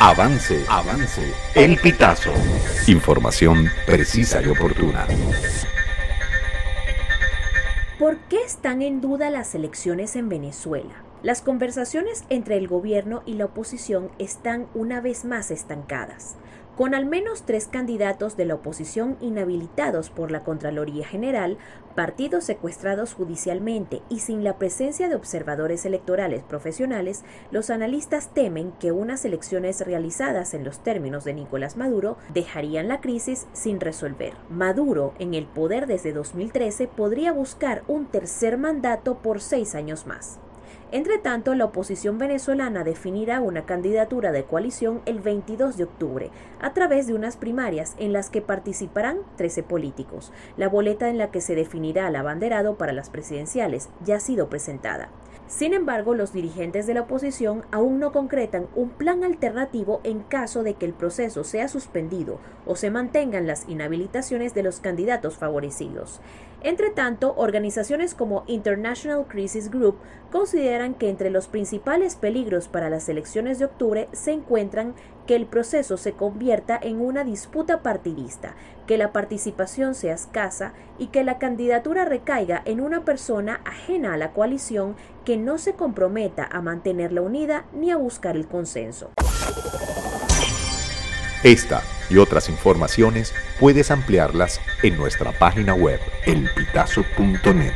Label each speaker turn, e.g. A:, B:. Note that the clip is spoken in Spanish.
A: Avance, avance. El pitazo. Información precisa y oportuna.
B: ¿Por qué están en duda las elecciones en Venezuela? Las conversaciones entre el gobierno y la oposición están una vez más estancadas con al menos tres candidatos de la oposición inhabilitados por la Contraloría General, partidos secuestrados judicialmente y sin la presencia de observadores electorales profesionales, los analistas temen que unas elecciones realizadas en los términos de Nicolás Maduro dejarían la crisis sin resolver. Maduro, en el poder desde 2013, podría buscar un tercer mandato por seis años más. Entre tanto, la oposición venezolana definirá una candidatura de coalición el 22 de octubre, a través de unas primarias en las que participarán 13 políticos. La boleta en la que se definirá el abanderado para las presidenciales ya ha sido presentada. Sin embargo, los dirigentes de la oposición aún no concretan un plan alternativo en caso de que el proceso sea suspendido o se mantengan las inhabilitaciones de los candidatos favorecidos. Entre tanto, organizaciones como International Crisis Group consideran que entre los principales peligros para las elecciones de octubre se encuentran que el proceso se convierta en una disputa partidista, que la participación sea escasa y que la candidatura recaiga en una persona ajena a la coalición que no se comprometa a mantenerla unida ni a buscar el consenso.
A: Esta y otras informaciones puedes ampliarlas en nuestra página web elpitazo.net.